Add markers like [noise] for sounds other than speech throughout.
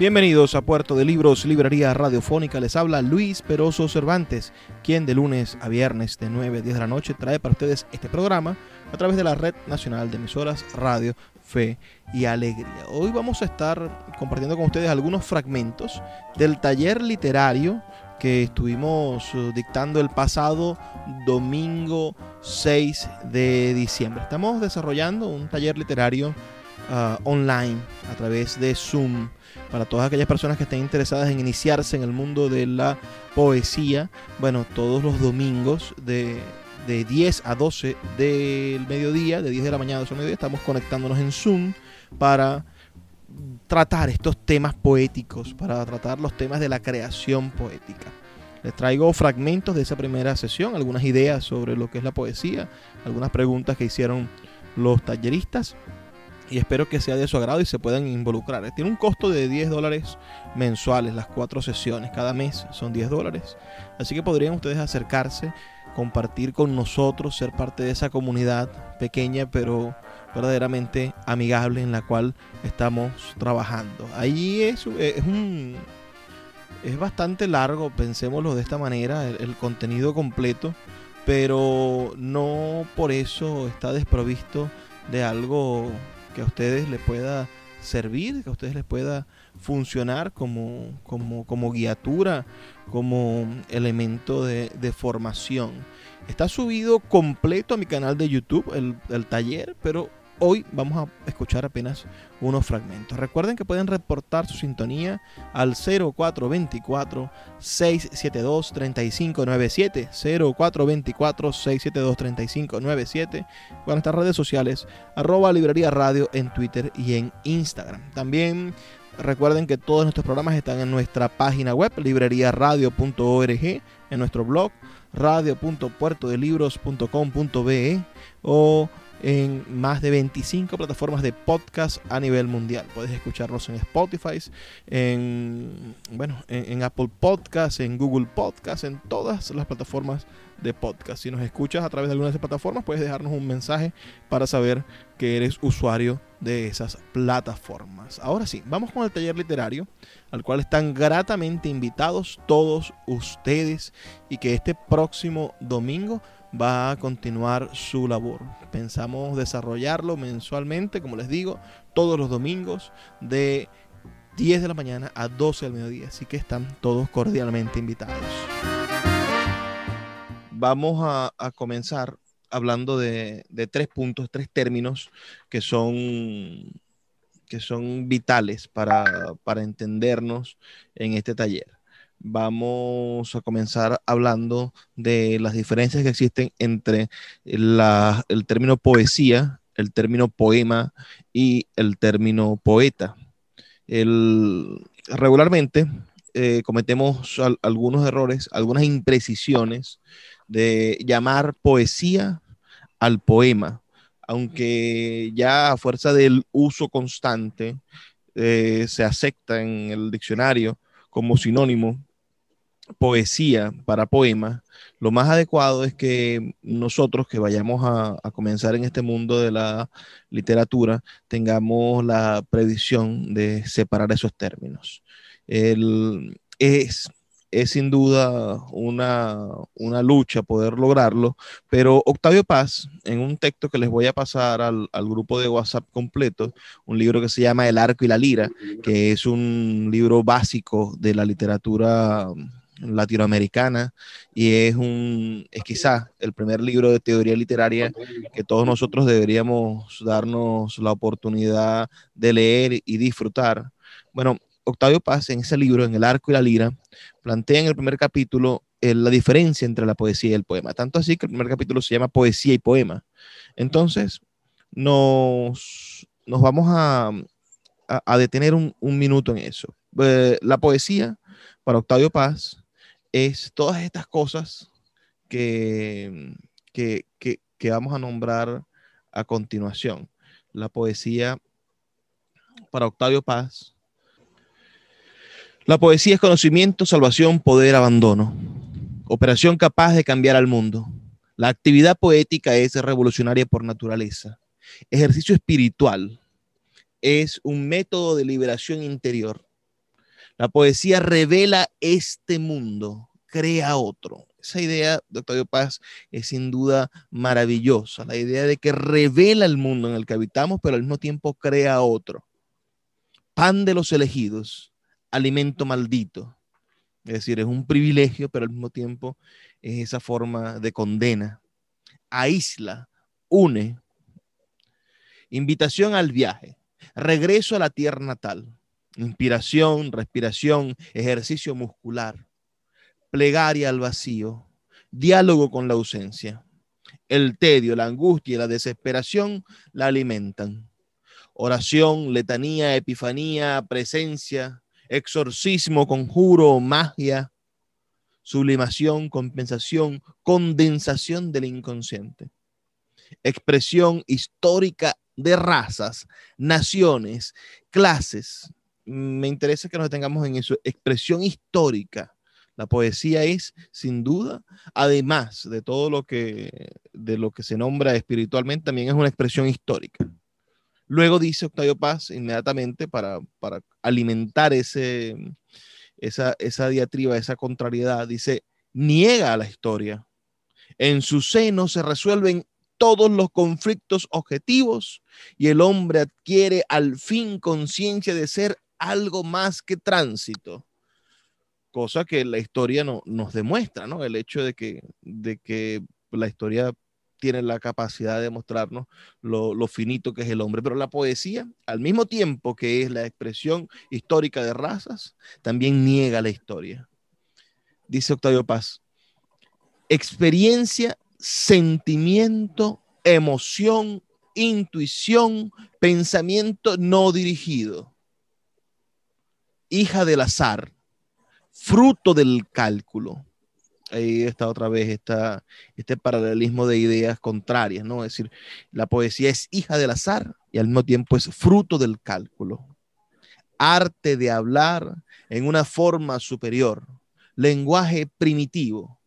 Bienvenidos a Puerto de Libros, Librería Radiofónica. Les habla Luis Peroso Cervantes, quien de lunes a viernes de 9 a 10 de la noche trae para ustedes este programa a través de la Red Nacional de Emisoras Radio, Fe y Alegría. Hoy vamos a estar compartiendo con ustedes algunos fragmentos del taller literario que estuvimos uh, dictando el pasado domingo 6 de diciembre. Estamos desarrollando un taller literario uh, online a través de Zoom para todas aquellas personas que estén interesadas en iniciarse en el mundo de la poesía. Bueno, todos los domingos de, 10 a 12 del mediodía, de 10 de la mañana a 12 del mediodía, estamos conectándonos en Zoom para tratar estos temas poéticos, para tratar los temas de la creación poética. Les traigo fragmentos de esa primera sesión, algunas ideas sobre lo que es la poesía, algunas preguntas que hicieron los talleristas y espero que sea de su agrado y se puedan involucrar. Tiene un costo de 10 dólares mensuales las cuatro sesiones, cada mes son 10 dólares. Así que podrían ustedes acercarse, compartir con nosotros, ser parte de esa comunidad pequeña pero verdaderamente amigable en la cual estamos trabajando. Ahí es, es un... Es bastante largo, pensémoslo de esta manera, el contenido completo, pero no por eso está desprovisto de algo que a ustedes les pueda servir, que a ustedes les pueda funcionar como, como, como guiatura, como elemento de, de, formación. Está subido completo a mi canal de YouTube el, el taller, pero Hoy vamos a escuchar apenas unos fragmentos. Recuerden que pueden reportar su sintonía al 0424-672-3597. 0424-672-3597. Con nuestras redes sociales, arroba librería radio en Twitter y en Instagram. También recuerden que todos nuestros programas están en nuestra página web, libreriaradio.org, en nuestro blog, radio.puertodelibros.com.be o en más de 25 plataformas de podcast a nivel mundial. Puedes escucharnos en Spotify, en, bueno, en, Apple Podcasts, en Google Podcasts, en todas las plataformas de podcast. Si nos escuchas a través de alguna de esas plataformas, puedes dejarnos un mensaje para saber que eres usuario de esas plataformas. Ahora sí, vamos con el taller literario, al cual están gratamente invitados todos ustedes y que este próximo domingo va a continuar su labor. Pensamos desarrollarlo mensualmente, como les digo, todos los domingos de 10 de la mañana a 12 del mediodía. Así que están todos cordialmente invitados. Vamos a, comenzar hablando de, tres puntos, tres términos que son, que son vitales para, para entendernos en este taller vamos a comenzar hablando de las diferencias que existen entre el término poesía, el término poema y el término poeta. regularmente eh, cometemos algunos errores, algunas imprecisiones de llamar poesía al poema, aunque ya a fuerza del uso constante eh, se acepta en el diccionario como sinónimo poesía para poema, lo más adecuado es que nosotros que vayamos a, comenzar en este mundo de la literatura tengamos la previsión de separar esos términos. es es sin duda una, una, lucha poder lograrlo, pero Octavio Paz, en un texto que les voy a pasar al, al, grupo de WhatsApp completo, un libro que se llama El arco y la lira, que es un libro básico de la literatura latinoamericana y es un es quizás el primer libro de teoría literaria que todos nosotros deberíamos darnos la oportunidad de leer y disfrutar. Bueno, Octavio Paz en ese libro, en El Arco y la Lira, plantea en el primer capítulo eh, la diferencia entre la poesía y el poema. Tanto así que el primer capítulo se llama Poesía y Poema. Entonces, nos, nos vamos a, a, detener un, un, minuto en eso. Eh, la poesía, para Octavio Paz, es todas estas cosas que, que, que, que vamos a nombrar a continuación. La poesía, para Octavio Paz, la poesía es conocimiento, salvación, poder, abandono. Operación capaz de cambiar al mundo. La actividad poética es revolucionaria por naturaleza. Ejercicio espiritual. Es un método de liberación interior. La poesía revela este mundo, crea otro. Esa idea de Octavio Paz es sin duda maravillosa. La idea de que revela el mundo en el que habitamos, pero al mismo tiempo crea otro. Pan de los elegidos alimento maldito. Es decir, es un privilegio, pero al mismo tiempo es esa forma de condena. Aísla, une. Invitación al viaje. Regreso a la tierra natal. Inspiración, respiración, ejercicio muscular. Plegaria al vacío. Diálogo con la ausencia. El tedio, la angustia y la desesperación la alimentan. Oración, letanía, epifanía, presencia, exorcismo, conjuro, magia, sublimación, compensación, condensación del inconsciente. Expresión histórica de razas, naciones, clases. Me interesa que nos detengamos en eso. Expresión histórica. La poesía es, sin duda, además de todo lo que, de lo que se nombra espiritualmente, también es una expresión histórica. Luego dice Octavio Paz inmediatamente para, alimentar ese, esa, esa diatriba, esa contrariedad, dice, niega a la historia. En su seno se resuelven todos los conflictos objetivos y el hombre adquiere al fin conciencia de ser algo más que tránsito. Cosa que la historia no, nos demuestra, ¿no? El hecho de que, de que la historia tiene la capacidad de mostrarnos lo, finito que es el hombre. Pero la poesía, al mismo tiempo que es la expresión histórica de razas, también niega la historia. Dice Octavio Paz, experiencia, sentimiento, emoción, intuición, pensamiento no dirigido. Hija del azar, fruto del cálculo. Ahí está otra vez este paralelismo de ideas contrarias, ¿no? Es decir, la poesía es hija del azar y al mismo tiempo es fruto del cálculo. Arte de hablar en una forma superior, lenguaje primitivo,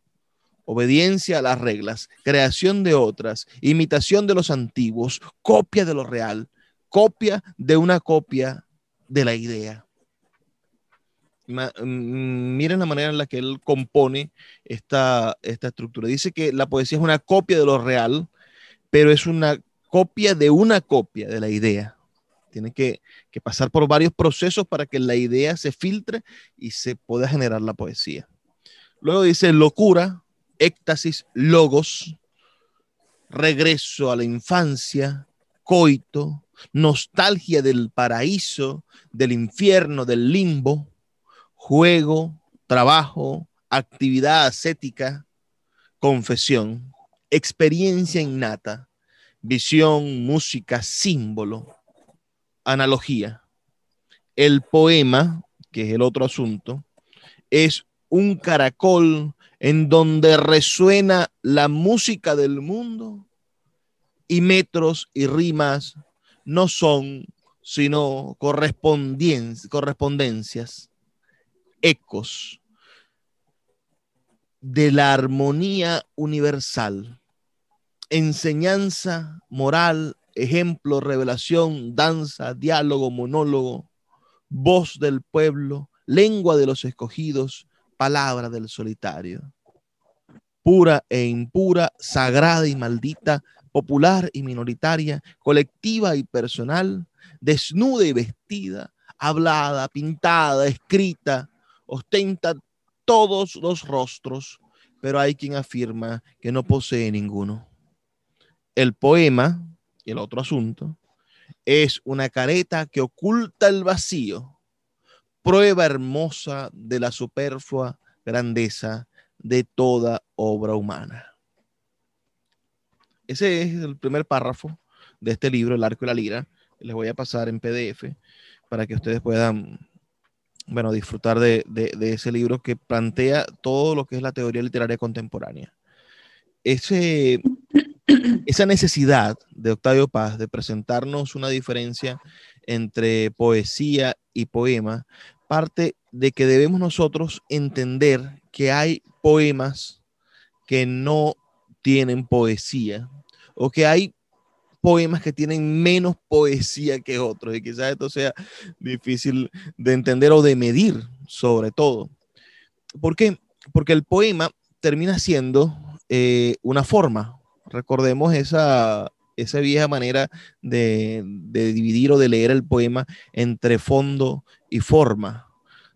obediencia a las reglas, creación de otras, imitación de los antiguos, copia de lo real, copia de una copia de la idea. Mm, miren la manera en la que él compone esta, esta estructura. Dice que la poesía es una copia de lo real, pero es una copia de una copia de la idea. Tiene que, que pasar por varios procesos para que la idea se filtre y se pueda generar la poesía. Luego dice locura, éxtasis, logos, regreso a la infancia, coito, nostalgia del paraíso, del infierno, del limbo, juego, trabajo, actividad ascética, confesión, experiencia innata, visión, música, símbolo, analogía. El poema, que es el otro asunto, es un caracol en donde resuena la música del mundo y metros y rimas no son sino correspondencias ecos de la armonía universal, enseñanza moral, ejemplo, revelación, danza, diálogo, monólogo, voz del pueblo, lengua de los escogidos, palabra del solitario. Pura e impura, sagrada y maldita, popular y minoritaria, colectiva y personal, desnuda y vestida, hablada, pintada, escrita, ostenta todos los rostros, pero hay quien afirma que no posee ninguno. El poema, el otro asunto, es una careta que oculta el vacío, prueba hermosa de la superflua grandeza de toda obra humana. Ese es el primer párrafo de este libro, El arco y la lira. Les voy a pasar en PDF para que ustedes puedan, bueno, disfrutar de, ese libro que plantea todo lo que es la teoría literaria contemporánea. Esa necesidad de Octavio Paz de presentarnos una diferencia entre poesía y poema parte de que debemos nosotros entender que hay poemas que no tienen poesía o que hay poemas que tienen menos poesía que otros y quizás esto sea difícil de entender o de medir sobre todo. ¿Por qué? Porque el poema termina siendo eh, una forma. Recordemos esa, esa vieja manera de, dividir o de leer el poema entre fondo y forma.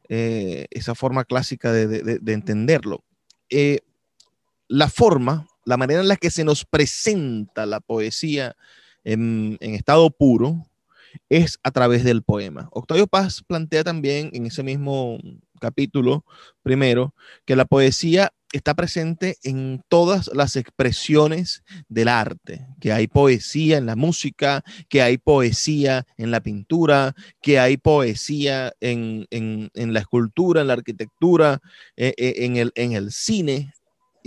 Eh, esa forma clásica de, entenderlo. Eh, la forma la manera en la que se nos presenta la poesía en, estado puro es a través del poema. Octavio Paz plantea también en ese mismo capítulo primero que la poesía está presente en todas las expresiones del arte, que hay poesía en la música, que hay poesía en la pintura, que hay poesía en, la escultura, en la arquitectura, eh, eh, en, el, en el cine.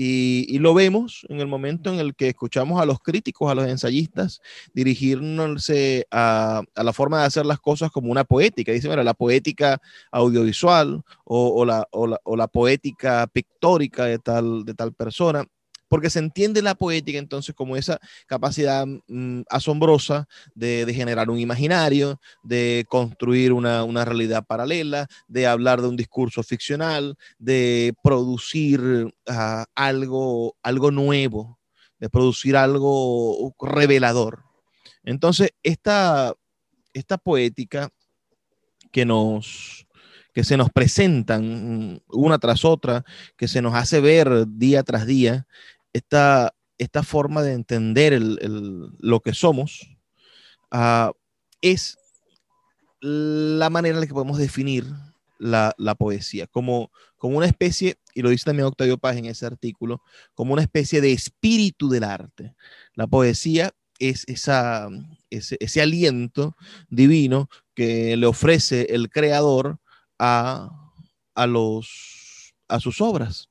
Y, lo vemos en el momento en el que escuchamos a los críticos, a los ensayistas, dirigirse a, la forma de hacer las cosas como una poética. Dice, mira, la poética audiovisual o, la, o la, poética pictórica de tal, de tal persona porque se entiende la poética entonces como esa capacidad mm, asombrosa de, generar un imaginario, de construir una, realidad paralela, de hablar de un discurso ficcional, de producir ah, algo, algo nuevo, de producir algo revelador. Entonces, esta, esta poética que nos, que se nos presentan mm, una tras otra, que se nos hace ver día tras día, esta, esta forma de entender lo que somos ah, es la manera en la que podemos definir la, poesía, como, como una especie, y lo dice también Octavio Paz en ese artículo, como una especie de espíritu del arte. La poesía es esa, ese, ese aliento divino que le ofrece el creador a, a, los, a sus obras,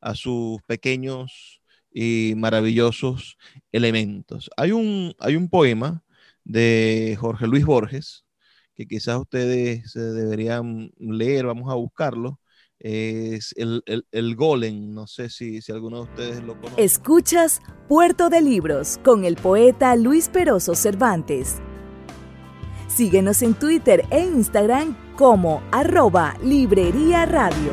a sus pequeños y maravillosos elementos. Hay un, hay un poema de Jorge Luis Borges que quizás ustedes deberían leer, vamos a buscarlo. Es el, el, Golem, no sé si, si alguno de ustedes lo conoce. Escuchas Puerto de Libros con el poeta Luis Peroso Cervantes. Síguenos en Twitter e Instagram como arroba Librería Radio.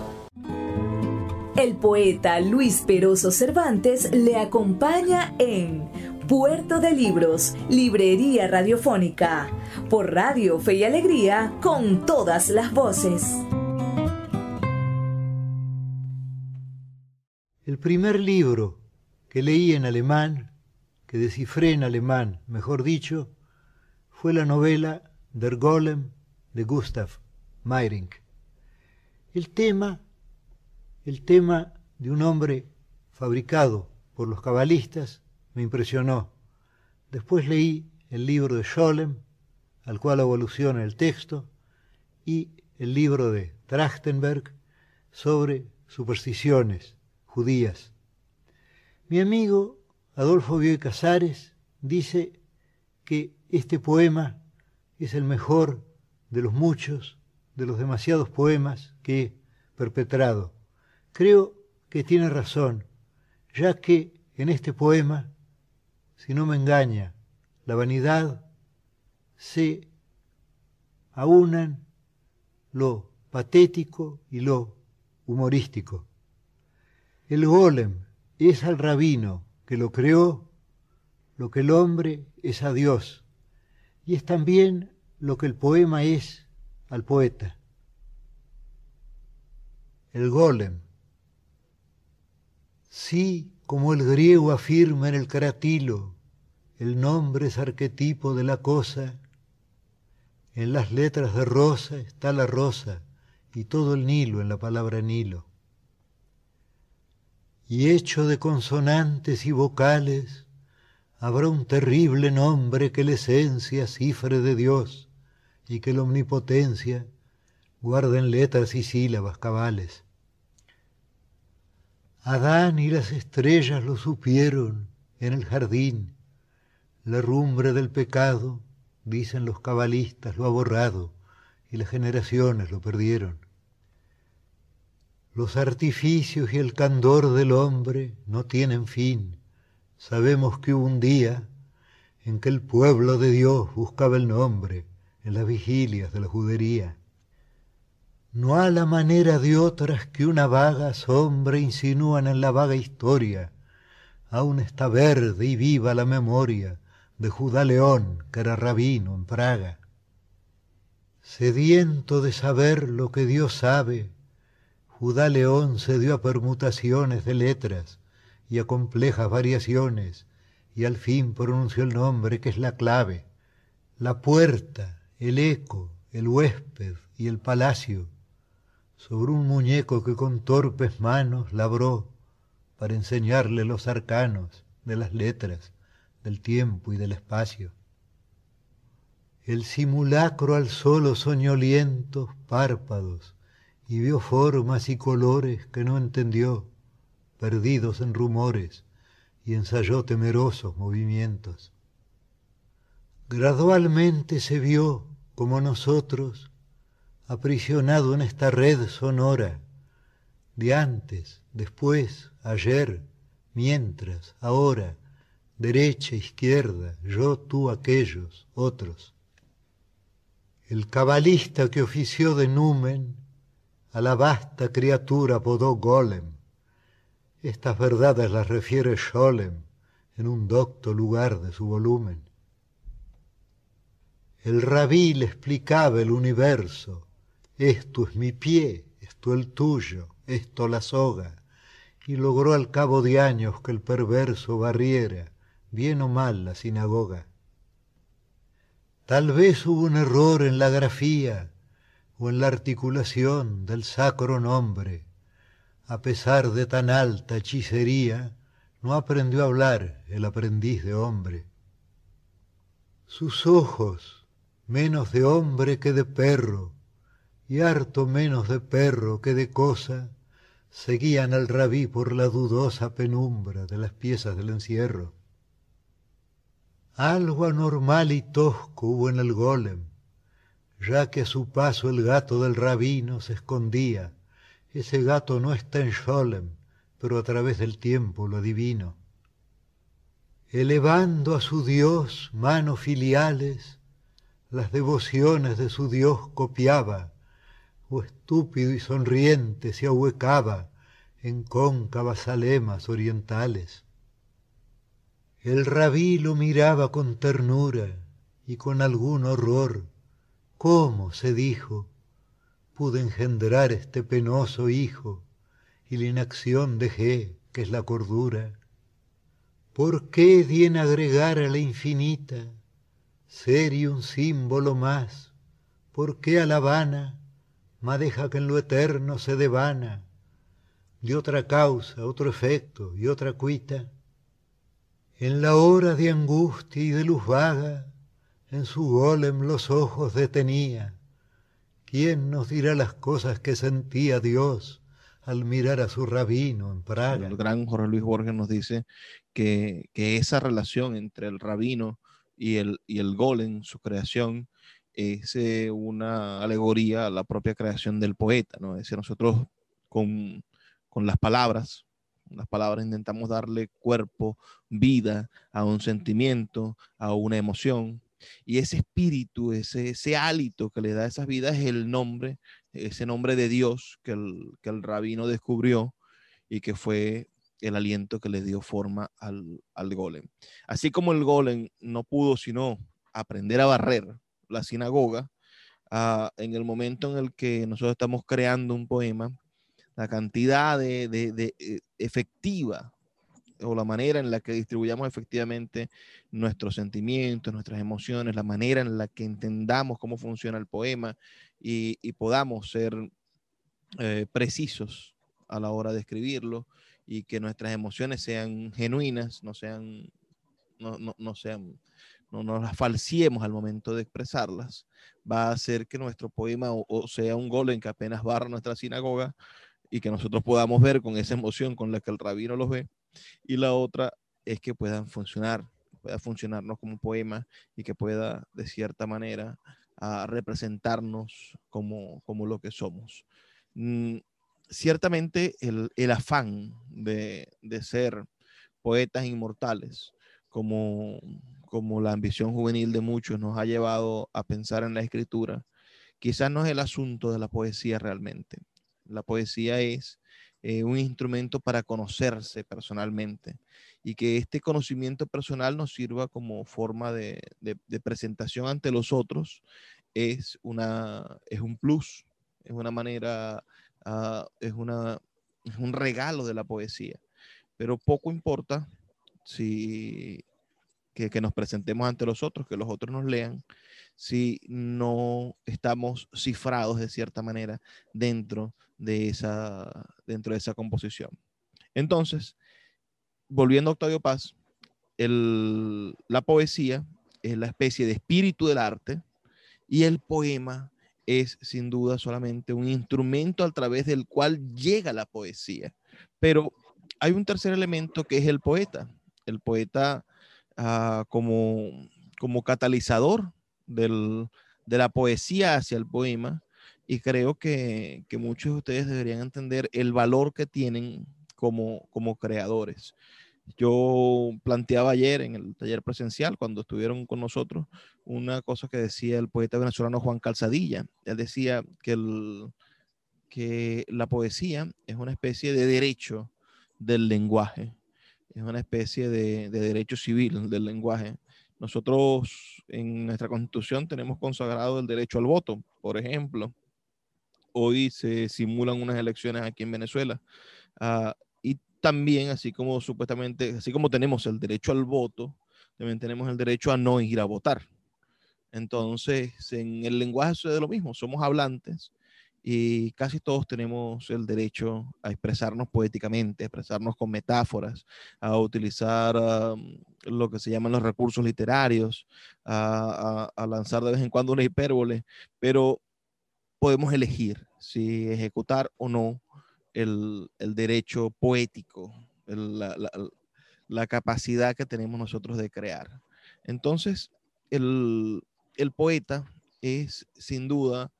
El poeta Luis Peroso Cervantes le acompaña en Puerto de Libros, Librería Radiofónica, por Radio Fe y Alegría, con todas las voces. El primer libro que leí en alemán, que descifré en alemán, mejor dicho, fue la novela Der Golem de Gustav Meyrink. El tema el tema de un hombre fabricado por los cabalistas me impresionó. Después leí el libro de Scholem, al cual evoluciona el texto, y el libro de Trachtenberg sobre supersticiones judías. Mi amigo Adolfo Bioy Casares dice que este poema es el mejor de los muchos, de los demasiados poemas que he perpetrado. Creo que tiene razón, ya que en este poema, si no me engaña, la vanidad se aunan lo patético y lo humorístico. El golem es al rabino que lo creó, lo que el hombre es a Dios, y es también lo que el poema es al poeta. El golem. Sí, como el griego afirma en el caratilo, el nombre es arquetipo de la cosa, en las letras de rosa está la rosa y todo el Nilo en la palabra Nilo. Y hecho de consonantes y vocales, habrá un terrible nombre que la esencia cifre de Dios y que la omnipotencia guarda en letras y sílabas cabales. Adán y las estrellas lo supieron en el jardín, la rumbre del pecado dicen los cabalistas, lo ha borrado y las generaciones lo perdieron. Los artificios y el candor del hombre no tienen fin. Sabemos que hubo un día en que el pueblo de Dios buscaba el nombre en las vigilias de la judería. No a la manera de otras que una vaga sombra insinúan en la vaga historia, aún está verde y viva la memoria de Judá León, que era rabino en Praga. Sediento de saber lo que Dios sabe, Judá León se dio a permutaciones de letras y a complejas variaciones, y al fin pronunció el nombre que es la clave, la puerta, el eco, el huésped y el palacio, sobre un muñeco que con torpes manos labró para enseñarle los arcanos de las letras del tiempo y del espacio. El simulacro alzó los soñolientos párpados y vio formas y colores que no entendió, perdidos en rumores, y ensayó temerosos movimientos. Gradualmente se vio, como nosotros, aprisionado en esta red sonora, de antes, después, ayer, mientras, ahora, derecha, izquierda, yo, tú, aquellos, otros. El cabalista que ofició de numen a la vasta criatura apodó Golem. Estas verdades las refiere Scholem en un docto lugar de su volumen. El rabí le explicaba el universo, esto es mi pie, esto el tuyo, esto la soga, y logró al cabo de años que el perverso barriera bien o mal la sinagoga. Tal vez hubo un error en la grafía o en la articulación del sacro nombre. A pesar de tan alta hechicería, no aprendió a hablar el aprendiz de hombre. Sus ojos, menos de hombre que de perro, y harto menos de perro que de cosa, seguían al rabí por la dudosa penumbra de las piezas del encierro. Algo anormal y tosco hubo en el golem, ya que a su paso el gato del rabino se escondía. Ese gato no está en Sholem, pero a través del tiempo lo adivino. Elevando a su Dios manos filiales, las devociones de su Dios copiaba, o estúpido y sonriente se ahuecaba en cóncavas alemas orientales. El rabí lo miraba con ternura y con algún horror. ¿Cómo, se dijo, pude engendrar este penoso hijo y la inacción dejé, que es la cordura? ¿Por qué di en agregar a la infinita ser y un símbolo más? ¿Por qué a la vana deja que en lo eterno se devana? De otra causa, otro efecto y otra cuita en la hora de angustia y de luz vaga, en su golem los ojos detenía. ¿Quién nos dirá las cosas que sentía Dios al mirar a su rabino en Praga. El gran Jorge Luis Borges nos dice que, esa relación entre el rabino y el golem, su creación, es eh, una alegoría a la propia creación del poeta, ¿no? Es decir, nosotros con, con las palabras, las palabras intentamos darle cuerpo, vida a un sentimiento, a una emoción. Y ese espíritu, ese, ese hálito que le da a esas vidas es el nombre, ese nombre de Dios que el, que el rabino descubrió y que fue el aliento que le dio forma al, al golem. Así como el golem no pudo sino aprender a barrer la sinagoga, ah, en el momento en el que nosotros estamos creando un poema, la cantidad de, de, eh, efectiva o la manera en la que distribuyamos efectivamente nuestros sentimientos, nuestras emociones, la manera en la que entendamos cómo funciona el poema y, podamos ser eh, precisos a la hora de escribirlo y que nuestras emociones sean genuinas, no sean, no, no, no sean, no nos las falsiemos al momento de expresarlas, va a hacer que nuestro poema o, sea un gol en que apenas barra nuestra sinagoga y que nosotros podamos ver con esa emoción con la que el rabino los ve. Y la otra es que puedan funcionar, pueda funcionarnos como poema y que pueda de cierta manera a representarnos como, como lo que somos. Mm, ciertamente el, el afán de, de, ser poetas inmortales, como, como la ambición juvenil de muchos nos ha llevado a pensar en la escritura, quizás no es el asunto de la poesía realmente. La poesía es eh, un instrumento para conocerse personalmente y que este conocimiento personal nos sirva como forma de, presentación ante los otros es, una, es un plus, es una manera, uh, es, una, es un regalo de la poesía. Pero poco importa si que, nos presentemos ante los otros, que los otros nos lean, si no estamos cifrados de cierta manera dentro de esa, dentro de esa composición. Entonces, volviendo a Octavio Paz, la poesía es la especie de espíritu del arte y el poema es sin duda solamente un instrumento a través del cual llega la poesía. Pero hay un tercer elemento que es el poeta. El poeta uh, como, como catalizador del, de la poesía hacia el poema y creo que, que, muchos de ustedes deberían entender el valor que tienen como, como creadores. Yo planteaba ayer en el taller presencial, cuando estuvieron con nosotros, una cosa que decía el poeta venezolano Juan Calzadilla. Él decía que, el, que la poesía es una especie de derecho del lenguaje, es una especie de, de derecho civil del lenguaje. Nosotros en nuestra constitución tenemos consagrado el derecho al voto, por ejemplo. Hoy se simulan unas elecciones aquí en Venezuela. Uh, y también, así como supuestamente, así como tenemos el derecho al voto, también tenemos el derecho a no ir a votar. Entonces, en el lenguaje sucede lo mismo. Somos hablantes y casi todos tenemos el derecho a expresarnos poéticamente, a expresarnos con metáforas, a utilizar lo que se llaman los recursos literarios, a, lanzar de vez en cuando una hipérbole, pero podemos elegir si ejecutar o no el, derecho poético, la, la, capacidad que tenemos nosotros de crear. Entonces, el, el poeta es sin duda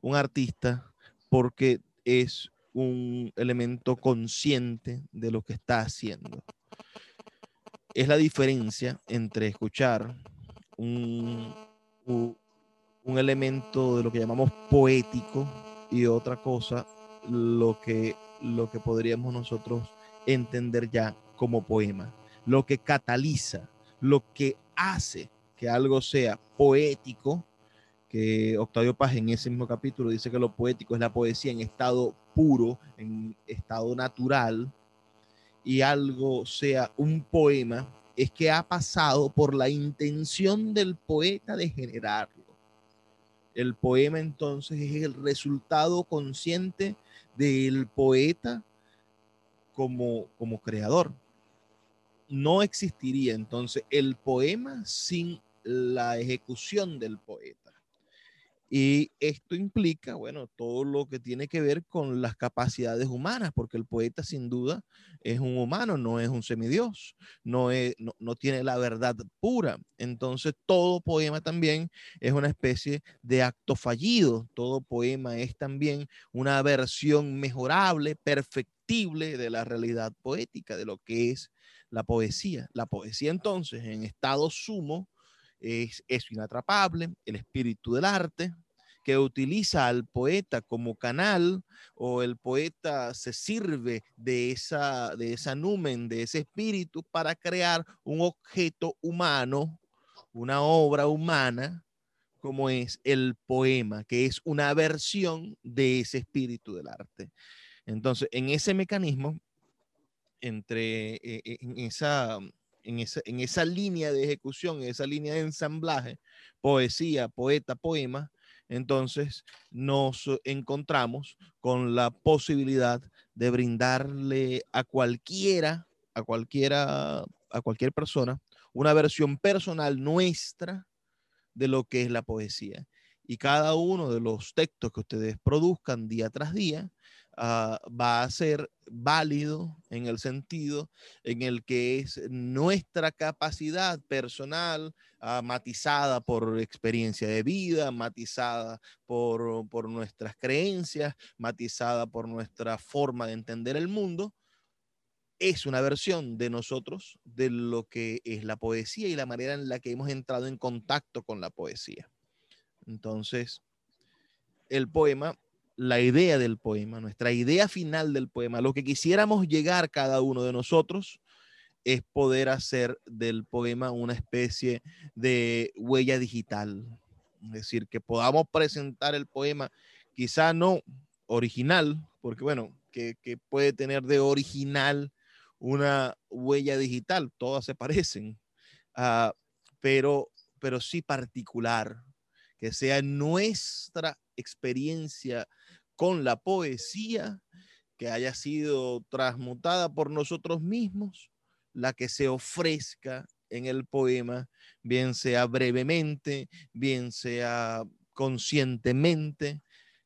un artista porque es un elemento consciente de lo que está haciendo. Es la diferencia entre escuchar un, un elemento de lo que llamamos poético y otra cosa, lo que, lo que podríamos nosotros entender ya como poema, lo que cataliza, lo que hace que algo sea poético que Octavio Paz en ese mismo capítulo dice que lo poético es la poesía en estado puro, en estado natural, y algo sea un poema, es que ha pasado por la intención del poeta de generarlo. El poema entonces es el resultado consciente del poeta como, como creador. No existiría entonces el poema sin la ejecución del poeta Y esto implica, bueno, todo lo que tiene que ver con las capacidades humanas, porque el poeta sin duda es un humano, no es un semidios, no, es, no, tiene la verdad pura. Entonces, todo poema también es una especie de acto fallido, todo poema es también una versión mejorable, perfectible de la realidad poética, de lo que es la poesía. La poesía entonces, en estado sumo, es, inatrapable, el espíritu del arte, que utiliza al poeta como canal o el poeta se sirve de esa, de esa numen, de ese espíritu para crear un objeto humano, una obra humana, como es el poema, que es una versión de ese espíritu del arte. Entonces, en ese mecanismo, entre eh, esa en esa, en esa línea de ejecución, en esa línea de ensamblaje, poesía, poeta, poema, entonces nos encontramos con la posibilidad de brindarle a cualquiera, a cualquiera, a cualquier persona, una versión personal nuestra de lo que es la poesía. Y cada uno de los textos que ustedes produzcan día tras día Ah, va a ser válido en el sentido en el que es nuestra capacidad personal ah, matizada por experiencia de vida, matizada por, por nuestras creencias, matizada por nuestra forma de entender el mundo, es una versión de nosotros de lo que es la poesía y la manera en la que hemos entrado en contacto con la poesía. Entonces, el poema la idea del poema, nuestra idea final del poema, lo que quisiéramos llegar cada uno de nosotros es poder hacer del poema una especie de huella digital. Es decir, que podamos presentar el poema, quizá no original, porque bueno, que, puede tener de original una huella digital, todas se parecen, ah, pero, pero sí particular, que sea nuestra experiencia con la poesía que haya sido transmutada por nosotros mismos, la que se ofrezca en el poema, bien sea brevemente, bien sea conscientemente,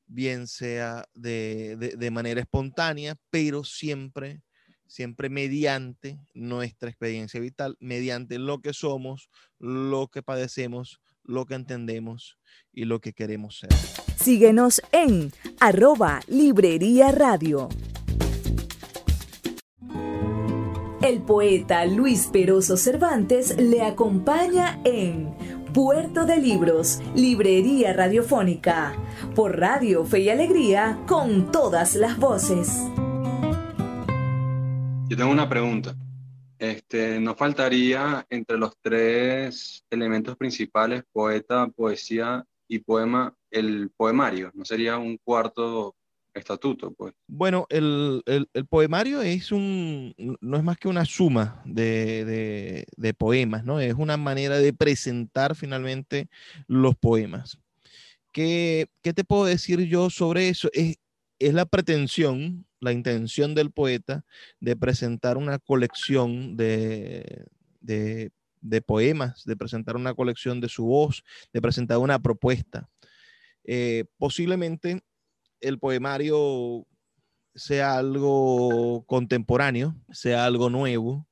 bien sea de, manera espontánea, pero siempre, siempre mediante nuestra experiencia vital, mediante lo que somos, lo que padecemos, lo que entendemos y lo que queremos ser. Síguenos en arroba Librería Radio. El poeta Luis Peroso Cervantes le acompaña en Puerto de Libros, Librería Radiofónica, por Radio Fe y Alegría, con todas las voces. Yo tengo una pregunta. Este, nos faltaría entre los tres elementos principales, poeta, poesía y poema, el poemario, ¿no sería un cuarto estatuto? Pues? Bueno, el, poemario es un, no es más que una suma de, poemas, ¿no? Es una manera de presentar finalmente los poemas. ¿Qué, te puedo decir yo sobre eso? Es, es la pretensión, la intención del poeta de presentar una colección de, de poemas, de presentar una colección de su voz, de presentar una propuesta. Eh, posiblemente el poemario sea algo contemporáneo, sea algo nuevo,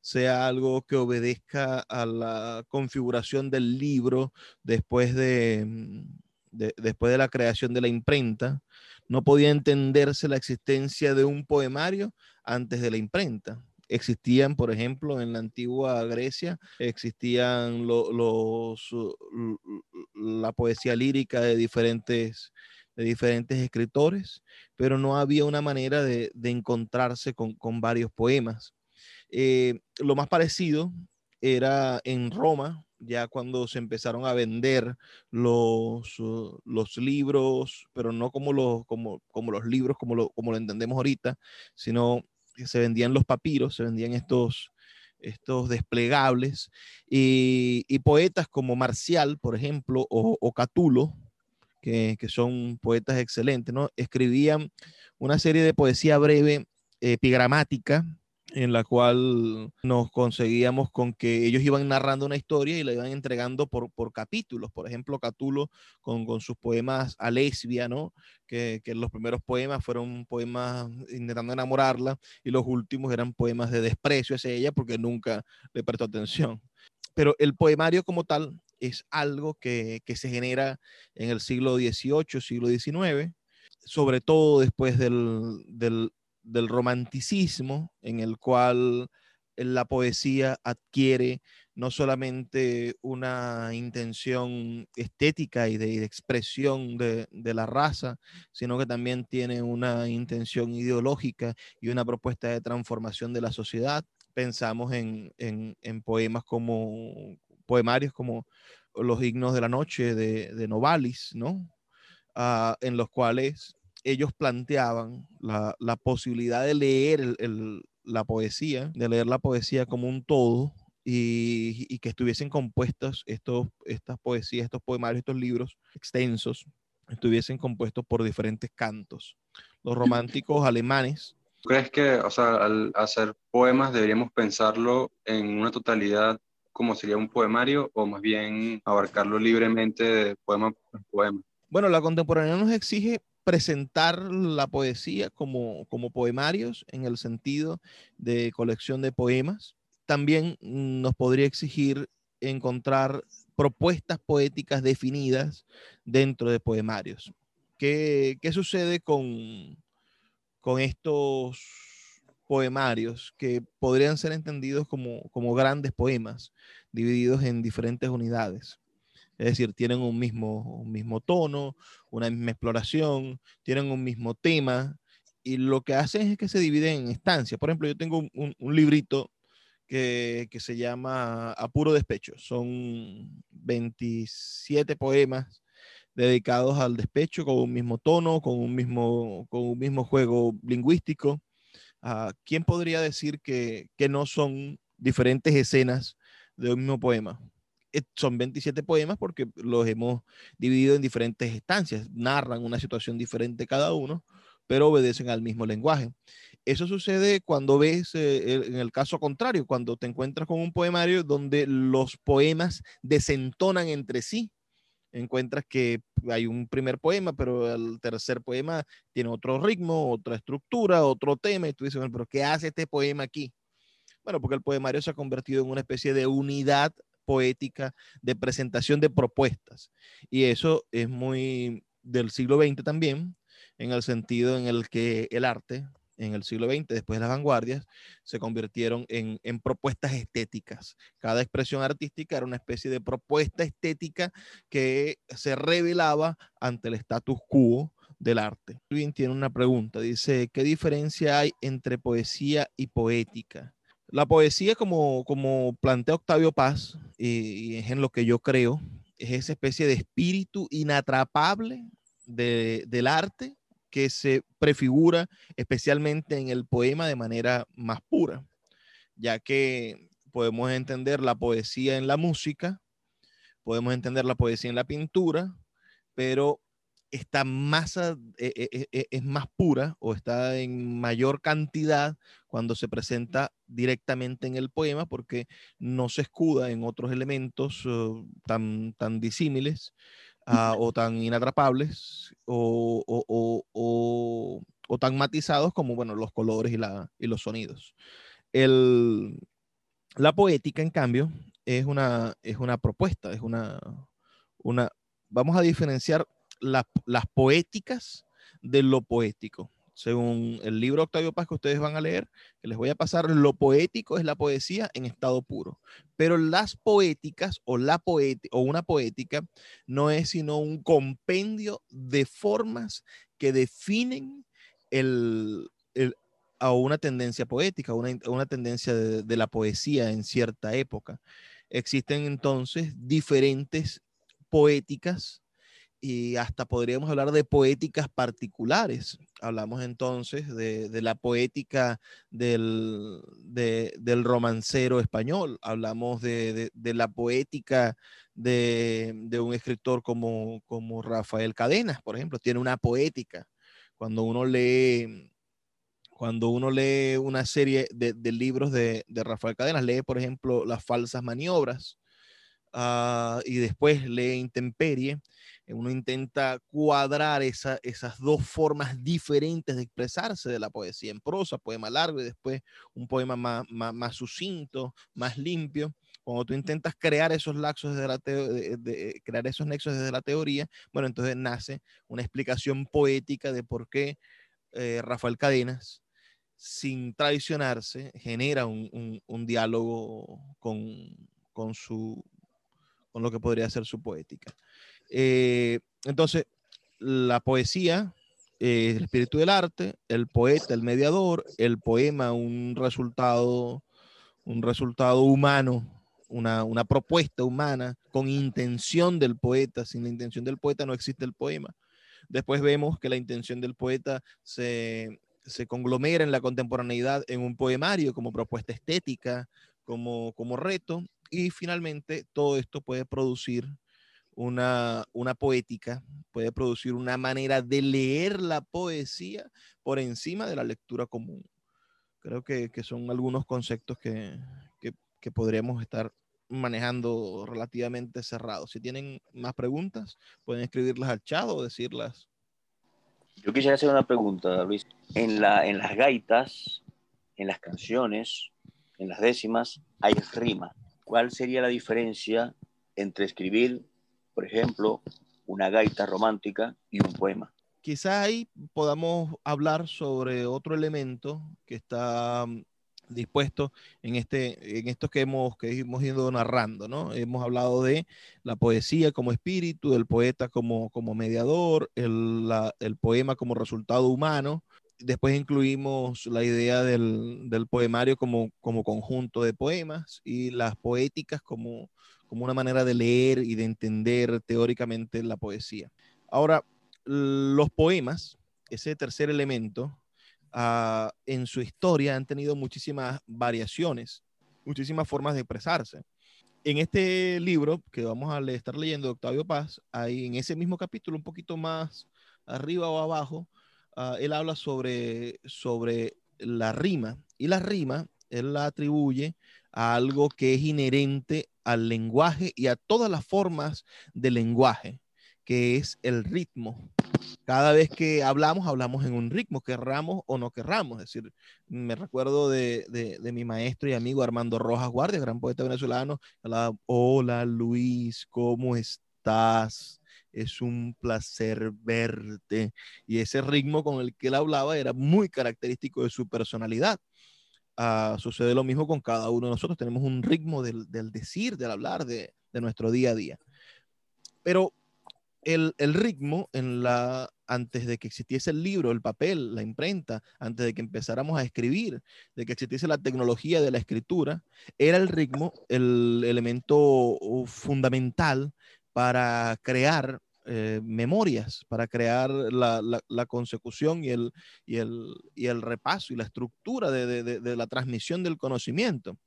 sea algo que obedezca a la configuración del libro después de, de, después de la creación de la imprenta. No podía entenderse la existencia de un poemario antes de la imprenta existían, por ejemplo, en la antigua Grecia, existían los, la poesía lírica de diferentes, de diferentes escritores, pero no había una manera de, encontrarse con, varios poemas. Eh, lo más parecido era en Roma, ya cuando se empezaron a vender los, los libros, pero no como los, como, como los libros como lo, como lo entendemos ahorita, sino se vendían los papiros, se vendían estos, estos desplegables, y, poetas como Marcial, por ejemplo, o, Catulo, que, son poetas excelentes, ¿no? Escribían una serie de poesía breve, epigramática, en la cual nos conseguíamos con que ellos iban narrando una historia y la iban entregando por, por capítulos. Por ejemplo, Catulo con, con sus poemas a lesbia, ¿no? Que, que, los primeros poemas fueron poemas intentando enamorarla y los últimos eran poemas de desprecio hacia ella porque nunca le prestó atención. Pero el poemario como tal es algo que, que se genera en el siglo XVIII, siglo XIX, sobre todo después del, del del romanticismo en el cual la poesía adquiere no solamente una intención estética y de, expresión de, la raza, sino que también tiene una intención ideológica y una propuesta de transformación de la sociedad. Pensamos en, poemas como, poemarios como Los himnos de la noche de, Novalis, ¿no? Ah, en los cuales ellos planteaban la, posibilidad de leer la poesía, de leer la poesía como un todo y, que estuviesen compuestos estos, estas poesías, estos poemarios, estos libros extensos, estuviesen compuestos por diferentes cantos. Los románticos alemanes. ¿Crees que, o sea, al hacer poemas deberíamos pensarlo en una totalidad como sería un poemario o más bien abarcarlo libremente de poema por poema? Bueno, la contemporaneidad nos exige presentar la poesía como, como poemarios en el sentido de colección de poemas. También nos podría exigir encontrar propuestas poéticas definidas dentro de poemarios. ¿Qué, qué sucede con, con estos poemarios que podrían ser entendidos como, como grandes poemas, divididos en diferentes unidades? Es decir, tienen un mismo, tono, una misma exploración, tienen un mismo tema y lo que hacen es que se dividen en estancias. Por ejemplo, yo tengo un, librito que, se llama Apuro Despecho. Son 27 poemas dedicados al despecho con un mismo tono, con un mismo, juego lingüístico. Uh, ¿Quién podría decir que no son diferentes escenas de un mismo poema? Eh, son 27 poemas porque los hemos dividido en diferentes estancias, narran una situación diferente cada uno, pero obedecen al mismo lenguaje. Eso sucede cuando ves, eh, en el caso contrario, cuando te encuentras con un poemario donde los poemas desentonan entre sí. Encuentras que hay un primer poema, pero el tercer poema tiene otro ritmo, otra estructura, otro tema, y tú dices, bueno, pero ¿qué hace este poema aquí? Bueno, porque el poemario se ha convertido en una especie de unidad poética de presentación de propuestas. Y eso es muy del siglo XX también, en el sentido en el que el arte en el siglo XX, después de las vanguardias, se convirtieron en, en, propuestas estéticas. Cada expresión artística era una especie de propuesta estética que se revelaba ante el status quo del arte. Luis tiene una pregunta, dice, ¿qué diferencia hay entre poesía y poética? La poesía, como, como plantea Octavio Paz, y, es en lo que yo creo, es esa especie de espíritu inatrapable del arte que se prefigura especialmente en el poema de manera más pura, ya que podemos entender la poesía en la música, podemos entender la poesía en la pintura, pero esta masa eh, eh, eh, es más pura o está en mayor cantidad cuando se presenta directamente en el poema porque no se escuda en otros elementos tan, tan disímiles ah, o tan inatrapables o, o, o, tan matizados como bueno, los colores y, la, y los sonidos. El, la poética, en cambio, es una, es una propuesta, es una, una, vamos a diferenciar las poéticas de lo poético. Según el libro Octavio Paz que ustedes van a leer, que les voy a pasar, lo poético es la poesía en estado puro. Pero las poéticas o, la o una poética no es sino un compendio de formas que definen el, a una tendencia poética, una, una tendencia de, de, la poesía en cierta época. Existen entonces diferentes poéticas y hasta podríamos hablar de poéticas particulares. Hablamos entonces de, de la poética del, de, del, romancero español, hablamos de, de la poética de, un escritor como, como Rafael Cadenas, por ejemplo, tiene una poética. Cuando uno lee Cuando uno lee una serie de, libros de, Rafael Cadenas, lee, por ejemplo, Las falsas maniobras ah, y después lee Intemperie, uno intenta cuadrar esas dos formas diferentes de expresarse de la poesía en prosa, poema largo y después un poema más, sucinto, más limpio. Cuando tú intentas crear esos laxos de, crear esos nexos desde la teoría, bueno, entonces nace una explicación poética de por qué eh, Rafael Cadenas sin traicionarse, genera un, diálogo con lo que podría ser su poética. Eh, entonces, la poesía, eh, el espíritu del arte, el poeta, el mediador, el poema, un resultado, un resultado humano, una, una propuesta humana con intención del poeta. Sin la intención del poeta no existe el poema. Después vemos que la intención del poeta se, se conglomera en la contemporaneidad en un poemario como propuesta estética, como, como reto, y finalmente todo esto puede producir una, una poética, puede producir una manera de leer la poesía por encima de la lectura común. Creo que, que son algunos conceptos que, que, podríamos estar manejando relativamente cerrados. Si tienen más preguntas, pueden escribirlas al chat o decirlas yo quisiera hacer una pregunta, Luis. En, la, en las gaitas, en las canciones, en las décimas, hay rima. ¿Cuál sería la diferencia entre escribir, por ejemplo, una gaita romántica y un poema? Quizás ahí podamos hablar sobre otro elemento que está dispuesto en, este, en estos que hemos, que hemos ido narrando, ¿no? Hemos hablado de la poesía como espíritu, el poeta como, como mediador, el, el poema como resultado humano. Después incluimos la idea del, del, poemario como, como conjunto de poemas y las poéticas como, como una manera de leer y de entender teóricamente la poesía. Ahora, los poemas, ese tercer elemento, Ah, en su historia han tenido muchísimas variaciones, muchísimas formas de expresarse. En este libro que vamos a estar leyendo Octavio Paz, hay en ese mismo capítulo, un poquito más arriba o abajo, ah, él habla sobre, sobre la rima. Y la rima, él la atribuye a algo que es inherente al lenguaje y a todas las formas del lenguaje, que es el ritmo. Cada vez que hablamos, hablamos en un ritmo, querramos o no querramos. Es decir, me recuerdo de, de, mi maestro y amigo Armando Rojas Guardia, gran poeta venezolano, hablaba, hola Luis, ¿cómo estás? Es un placer verte. Y ese ritmo con el que él hablaba era muy característico de su personalidad. Uh, sucede lo mismo con cada uno de nosotros. Tenemos un ritmo del, del decir, del hablar, de, de, nuestro día a día. Pero el, ritmo en la, antes de que existiese el libro, el papel, la imprenta, antes de que empezáramos a escribir, de que existiese la tecnología de la escritura, era el ritmo el elemento uh, fundamental para crear eh, memorias, para crear la, consecución y el, y, el, repaso y la estructura de la transmisión del conocimiento.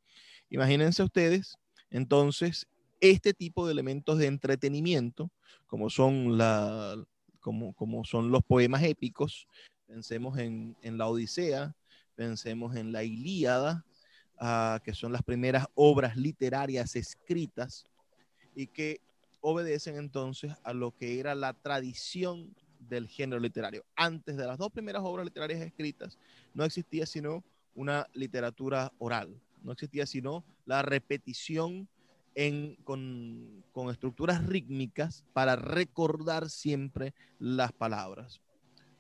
Imagínense ustedes, entonces, este tipo de elementos de entretenimiento como son, la, como, como son los poemas épicos. Pensemos en, en la Odisea, pensemos en la Ilíada, uh, que son las primeras obras literarias escritas y que obedecen entonces a lo que era la tradición del género literario. Antes de las dos primeras obras literarias escritas, no existía sino una literatura oral, no existía sino la repetición con, estructuras rítmicas para recordar siempre las palabras.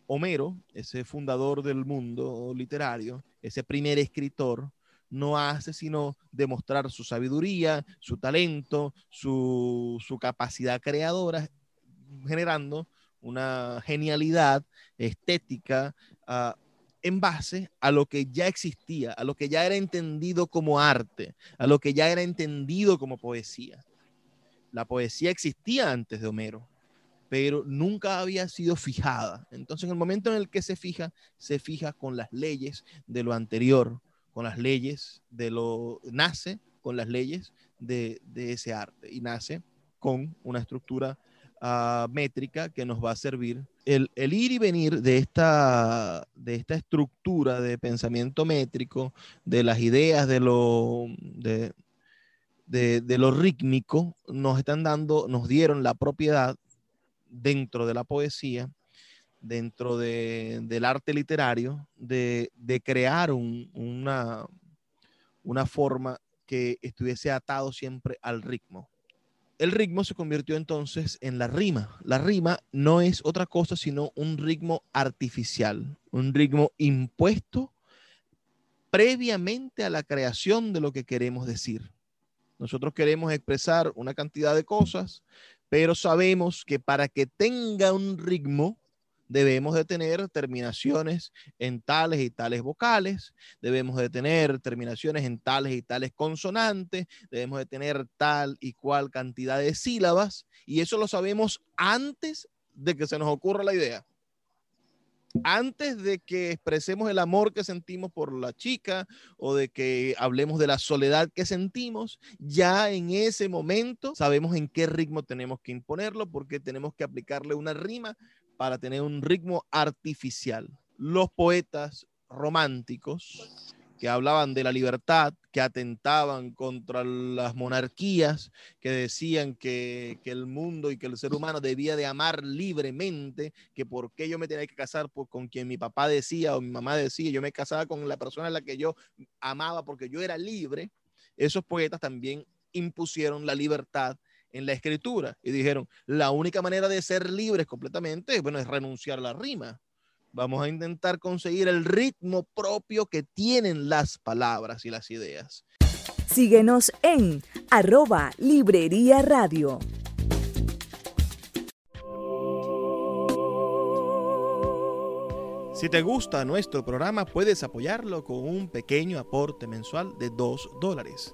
Homero, ese fundador del mundo literario, ese primer escritor, no hace sino demostrar su sabiduría, su talento, su, capacidad creadora, generando una genialidad estética, uh, en base a lo que ya existía, a lo que ya era entendido como arte, a lo que ya era entendido como poesía. La poesía existía antes de Homero, pero nunca había sido fijada. Entonces, en el momento en el que se fija, se fija con las leyes de lo anterior, con las leyes de lo... nace con las leyes de, ese arte y nace con una estructura ah, métrica que nos va a servir. El, ir y venir de esta, de esta estructura de pensamiento métrico, de las ideas de lo, de, de, lo rítmico, nos están dando, nos dieron la propiedad dentro de la poesía, dentro del arte literario, de, crear una, una forma que estuviese atado siempre al ritmo. El ritmo se convirtió entonces en la rima. La rima no es otra cosa sino un ritmo artificial, un ritmo impuesto previamente a la creación de lo que queremos decir. Nosotros queremos expresar una cantidad de cosas, pero sabemos que para que tenga un ritmo, debemos de tener terminaciones en tales y tales vocales, debemos de tener terminaciones en tales y tales consonantes, debemos de tener tal y cual cantidad de sílabas, y eso lo sabemos antes de que se nos ocurra la idea. Antes de que expresemos el amor que sentimos por la chica o de que hablemos de la soledad que sentimos, ya en ese momento sabemos en qué ritmo tenemos que imponerlo porque tenemos que aplicarle una rima para tener un ritmo artificial. Los poetas románticos que hablaban de la libertad, que atentaban contra las monarquías, que decían que, el mundo y que el ser humano debía de amar libremente, que por qué yo me tenía que casar con quien mi papá decía o mi mamá decía, yo me casaba con la persona a la que yo amaba porque yo era libre, esos poetas también impusieron la libertad en la escritura y dijeron, la única manera de ser libres completamente, bueno, es renunciar a la rima. Vamos a intentar conseguir el ritmo propio que tienen las palabras y las ideas. Síguenos en arroba Librería Radio. Si te gusta nuestro programa, puedes apoyarlo con un pequeño aporte mensual de 2 dólares.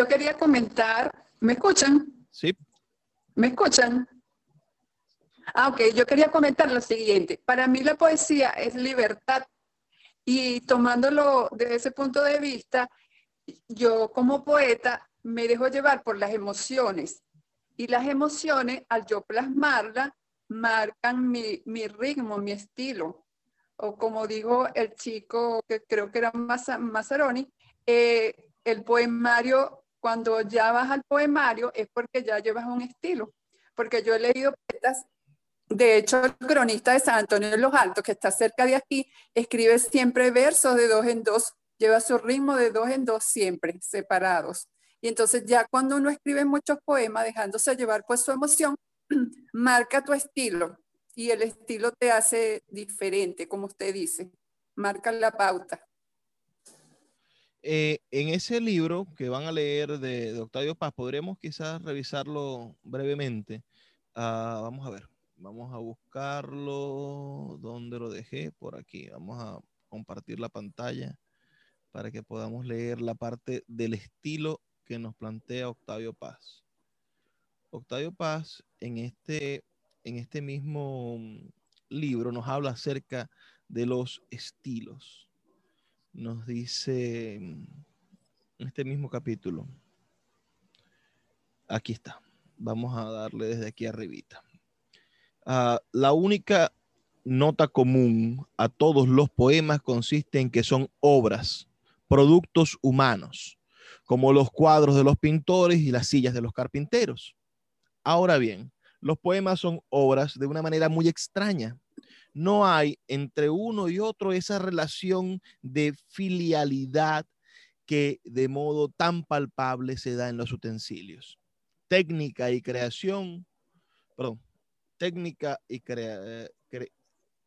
Yo quería comentar, ¿me escuchan? Sí. ¿Me escuchan? Ah, ok, yo quería comentar lo siguiente. Para mí la poesía es libertad y tomándolo desde ese punto de vista, yo como poeta me dejo llevar por las emociones y las emociones, al yo plasmarlas, marcan mi, ritmo, mi estilo. O como dijo el chico que creo que era Mazzaroni, eh, el poemario, cuando ya vas al poemario, es porque ya llevas un estilo. Porque yo he leído poetas, de hecho, el cronista de San Antonio de los Altos, que está cerca de aquí, escribe siempre versos de dos en dos, lleva su ritmo de dos en dos siempre, separados. Y entonces ya cuando uno escribe muchos poemas, dejándose llevar por su emoción, [clears throat] marca tu estilo y el estilo te hace diferente, como usted dice, marca la pauta. Eh, en ese libro que van a leer de, Octavio Paz, podremos quizás revisarlo brevemente. Ah, vamos a ver, vamos a buscarlo. ¿Dónde lo dejé? Por aquí. Vamos a compartir la pantalla para que podamos leer la parte del estilo que nos plantea Octavio Paz. Octavio Paz en este, en este mismo libro nos habla acerca de los estilos nos dice en este mismo capítulo. Aquí está. Vamos a darle desde aquí arribita. Ah, la única nota común a todos los poemas consiste en que son obras, productos humanos, como los cuadros de los pintores y las sillas de los carpinteros. Ahora bien, los poemas son obras de una manera muy extraña no hay entre uno y otro esa relación de filialidad que de modo tan palpable se da en los utensilios. Técnica y creación, perdón, técnica y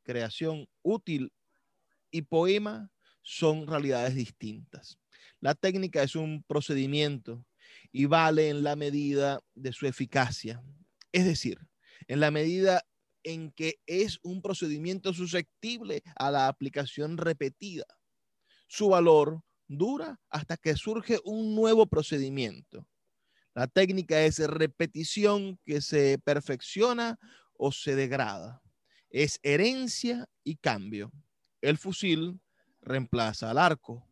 creación útil y poema son realidades distintas. La técnica es un procedimiento y vale en la medida de su eficacia. Es decir, en la medida en que es un procedimiento susceptible a la aplicación repetida. Su valor dura hasta que surge un nuevo procedimiento. La técnica es repetición que se perfecciona o se degrada. Es herencia y cambio. El fusil reemplaza al arco.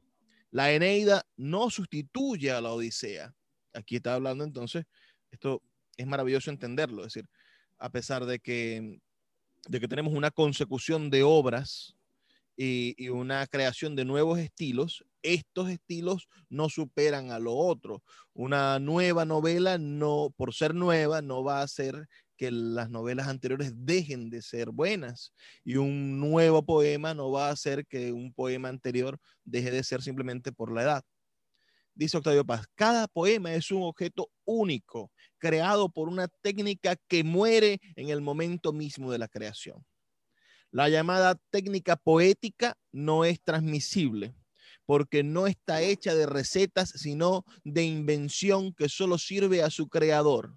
La Eneida no sustituye a la Odisea. Aquí está hablando entonces, esto es maravilloso entenderlo, es decir, a pesar de que, de que tenemos una consecución de obras y, una creación de nuevos estilos, estos estilos no superan a lo otro. Una nueva novela, no, por ser nueva, no va a hacer que las novelas anteriores dejen de ser buenas. Y un nuevo poema no va a hacer que un poema anterior deje de ser simplemente por la edad. Dice Octavio Paz, cada poema es un objeto único, creado por una técnica que muere en el momento mismo de la creación. La llamada técnica poética no es transmisible porque no está hecha de recetas, sino de invención que solo sirve a su creador.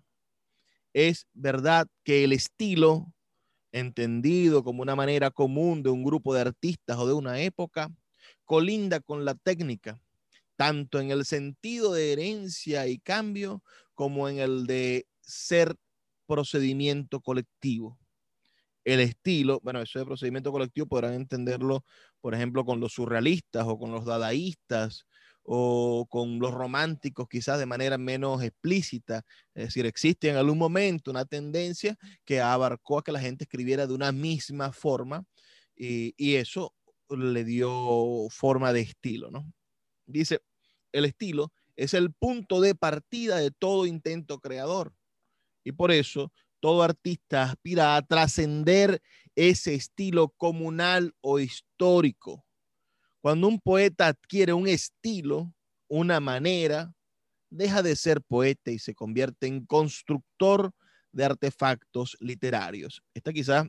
Es verdad que el estilo, entendido como una manera común de un grupo de artistas o de una época, colinda con la técnica, tanto en el sentido de herencia y cambio como en el de ser procedimiento colectivo el estilo, bueno, eso de procedimiento colectivo podrán entenderlo, por ejemplo, con los surrealistas o con los dadaístas o con los románticos quizás de manera menos explícita. Es decir, existe en algún momento una tendencia que abarcó a que la gente escribiera de una misma forma y, y eso le dio forma de estilo, ¿no? Dice, el estilo es el punto de partida de todo intento creador. Y por eso todo artista aspira a trascender ese estilo comunal o histórico. Cuando un poeta adquiere un estilo, una manera, deja de ser poeta y se convierte en constructor de artefactos literarios. Esta quizás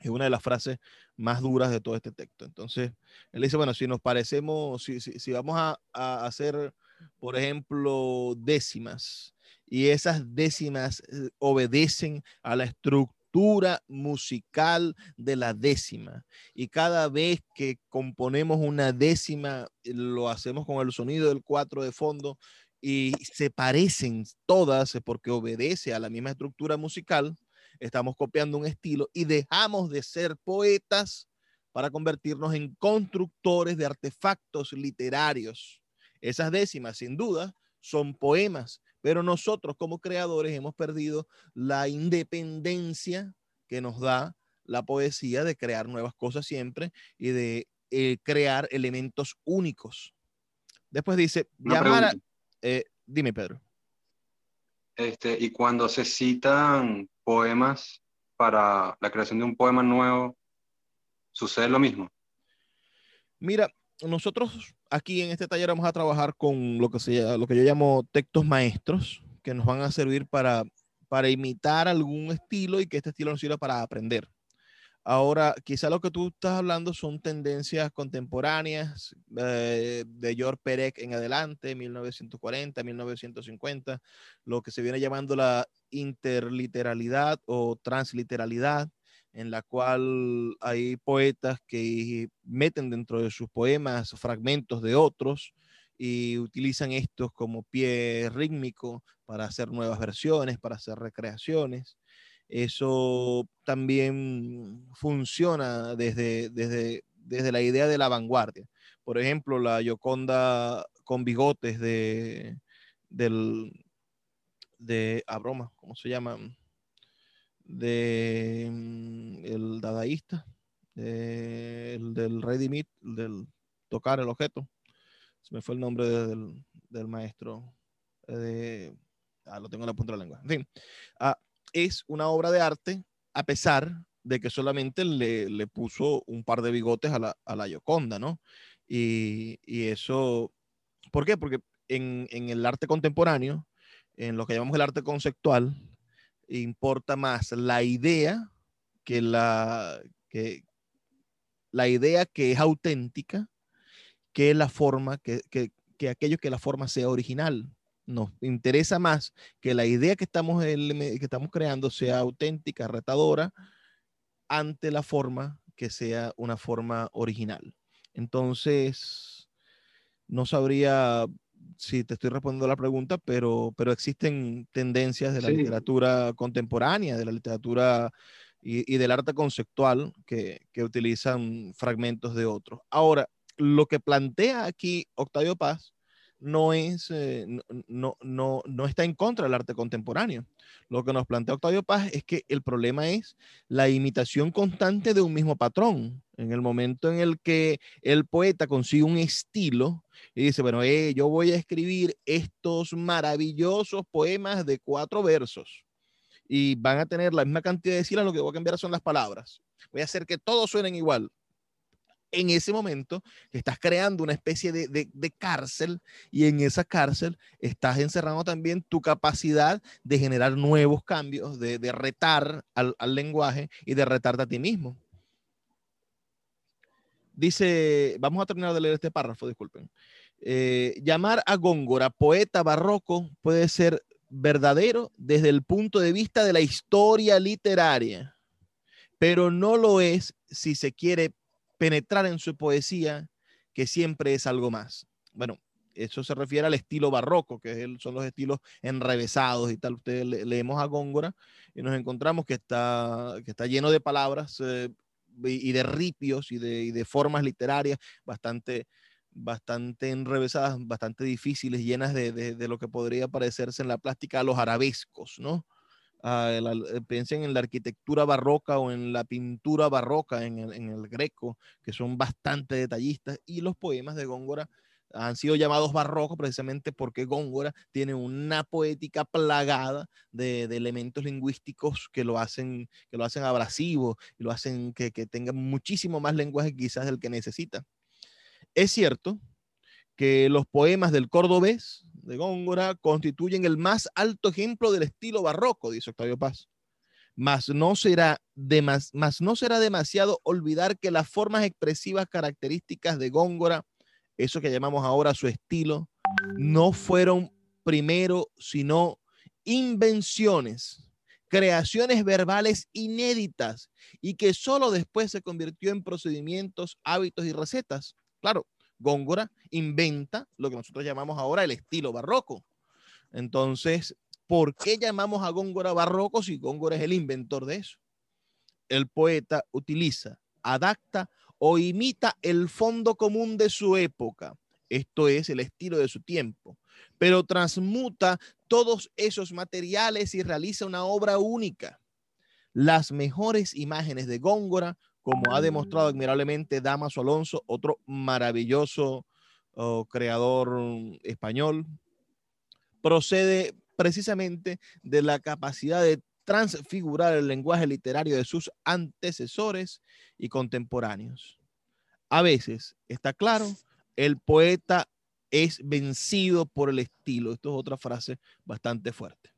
es una de las frases más duras de todo este texto. Entonces, él dice, bueno, si nos parecemos, si, vamos a, a hacer, por ejemplo, décimas, y esas décimas eh, obedecen a la estructura musical de la décima. Y cada vez que componemos una décima, eh, lo hacemos con el sonido del cuatro de fondo y se parecen todas porque obedece a la misma estructura musical. Estamos copiando un estilo y dejamos de ser poetas para convertirnos en constructores de artefactos literarios. Esas décimas, sin duda, son poemas pero nosotros como creadores hemos perdido la independencia que nos da la poesía de crear nuevas cosas siempre y de eh, crear elementos únicos. Después dice, eh, dime Pedro. Este, y cuando se citan poemas para la creación de un poema nuevo, ¿sucede lo mismo? Mira, nosotros aquí en este taller vamos a trabajar con lo que, se, lo que yo llamo textos maestros, que nos van a servir para, para imitar algún estilo y que este estilo nos sirva para aprender. Ahora, quizá lo que tú estás hablando son tendencias contemporáneas eh, de George Perec en adelante, 1940, 1950, lo que se viene llamando la interliteralidad o transliteralidad, en la cual hay poetas que meten dentro de sus poemas fragmentos de otros y utilizan estos como pie rítmico para hacer nuevas versiones, para hacer recreaciones. Eso también funciona desde, desde, desde la idea de la vanguardia. Por ejemplo, la Yoconda con bigotes de, del, de, a ah, ¿cómo se llama? de mm, el dadaísta, el del del tocar el objeto. Se me fue el nombre del, del, maestro. Eh, ah, lo tengo en la punta de la lengua. En fin, ah, es una obra de arte a pesar de que solamente le, le, puso un par de bigotes a la, a la Yoconda, ¿no? Y, y, eso, ¿por qué? Porque en, en, el arte contemporáneo, en lo que llamamos el arte conceptual, importa más la idea que la, que, la idea que es auténtica que la forma, que, que, que aquello que la forma sea original. Nos interesa más que la idea que estamos, que estamos creando sea auténtica, retadora, ante la forma que sea una forma original. Entonces, no sabría si te estoy respondiendo la pregunta, pero, pero existen tendencias de la literatura contemporánea, de la literatura y, y del arte conceptual que, que, utilizan fragmentos de otros. Ahora, lo que plantea aquí Octavio Paz no, es, eh, no, no, no está en contra del arte contemporáneo. Lo que nos plantea Octavio Paz es que el problema es la imitación constante de un mismo patrón. En el momento en el que el poeta consigue un estilo y dice, bueno, eh, yo voy a escribir estos maravillosos poemas de cuatro versos y van a tener la misma cantidad de sílabas, lo que voy a cambiar son las palabras. Voy a hacer que todos suenen igual en ese momento estás creando una especie de, de, de, cárcel y en esa cárcel estás encerrando también tu capacidad de generar nuevos cambios, de, de retar al, al, lenguaje y de retarte a ti mismo. Dice, vamos a terminar de leer este párrafo, disculpen. Eh, llamar a Góngora poeta barroco puede ser verdadero desde el punto de vista de la historia literaria, pero no lo es si se quiere penetrar en su poesía, que siempre es algo más. Bueno, eso se refiere al estilo barroco, que son los estilos enrevesados y tal. Ustedes leemos a Góngora y nos encontramos que está, que está lleno de palabras eh, y de ripios y de, formas literarias bastante, bastante enrevesadas, bastante difíciles, llenas de, de, lo que podría parecerse en la plástica a los arabescos, ¿no? Uh, piensen en la arquitectura barroca o en la pintura barroca en el, en el, greco, que son bastante detallistas, y los poemas de Góngora han sido llamados barrocos precisamente porque Góngora tiene una poética plagada de, de, elementos lingüísticos que lo hacen, que lo hacen abrasivo y lo hacen que, que tenga muchísimo más lenguaje quizás del que necesita. Es cierto que los poemas del cordobés de Góngora constituyen el más alto ejemplo del estilo barroco, dice Octavio Paz. Mas no será, mas no será demasiado olvidar que las formas expresivas características de Góngora, eso que llamamos ahora su estilo, no fueron primero sino invenciones, creaciones verbales inéditas y que solo después se convirtió en procedimientos, hábitos y recetas. Claro, Góngora inventa lo que nosotros llamamos ahora el estilo barroco. Entonces, ¿por qué llamamos a Góngora barroco si Góngora es el inventor de eso? El poeta utiliza, adapta o imita el fondo común de su época. Esto es el estilo de su tiempo, pero transmuta todos esos materiales y realiza una obra única. Las mejores imágenes de Góngora como ha demostrado admirablemente Damaso Alonso, otro maravilloso oh, creador español, procede precisamente de la capacidad de transfigurar el lenguaje literario de sus antecesores y contemporáneos. A veces, está claro, el poeta es vencido por el estilo. Esto es otra frase bastante fuerte.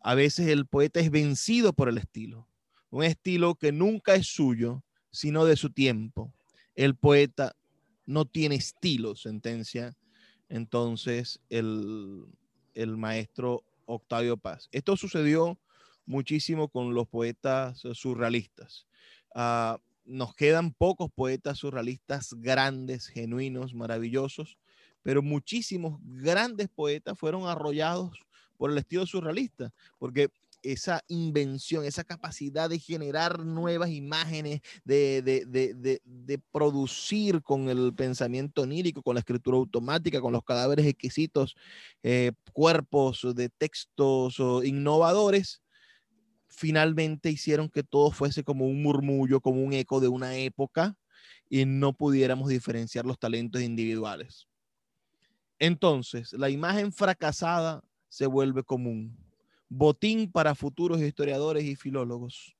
A veces el poeta es vencido por el estilo un estilo que nunca es suyo, sino de su tiempo. El poeta no tiene estilo, sentencia entonces el, el maestro Octavio Paz. Esto sucedió muchísimo con los poetas surrealistas. Uh, nos quedan pocos poetas surrealistas grandes, genuinos, maravillosos, pero muchísimos grandes poetas fueron arrollados por el estilo surrealista, porque esa invención, esa capacidad de generar nuevas imágenes, de, de, de, de, producir con el pensamiento onírico, con la escritura automática, con los cadáveres exquisitos, eh, cuerpos de textos innovadores, finalmente hicieron que todo fuese como un murmullo, como un eco de una época y no pudiéramos diferenciar los talentos individuales. Entonces, la imagen fracasada se vuelve común botín para futuros historiadores y filólogos.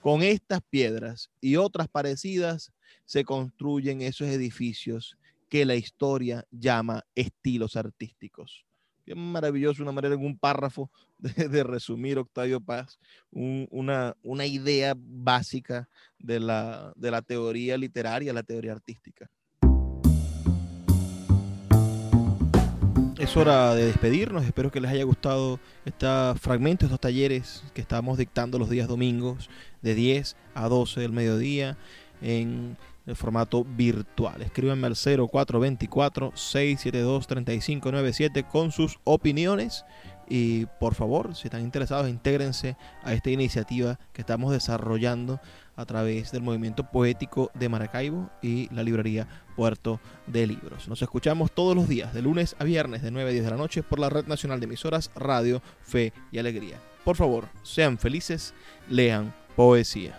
Con estas piedras y otras parecidas se construyen esos edificios que la historia llama estilos artísticos. Qué maravilloso, una manera en un párrafo [laughs] de, resumir, Octavio Paz, una, una, idea básica de la, de la teoría literaria, la teoría artística. Es hora de despedirnos. Espero que les haya gustado este fragmento, estos talleres que estamos dictando los días domingos de 10 a 12 del mediodía en el formato virtual. Escríbanme al 0424-672-3597 con sus opiniones y por favor, si están interesados, intégrense a esta iniciativa que estamos desarrollando a través del movimiento poético de Maracaibo y la librería Puerto de Libros. Nos escuchamos todos los días, de lunes a viernes, de 9 a 10 de la noche, por la Red Nacional de Emisoras Radio, Fe y Alegría. Por favor, sean felices, lean poesía.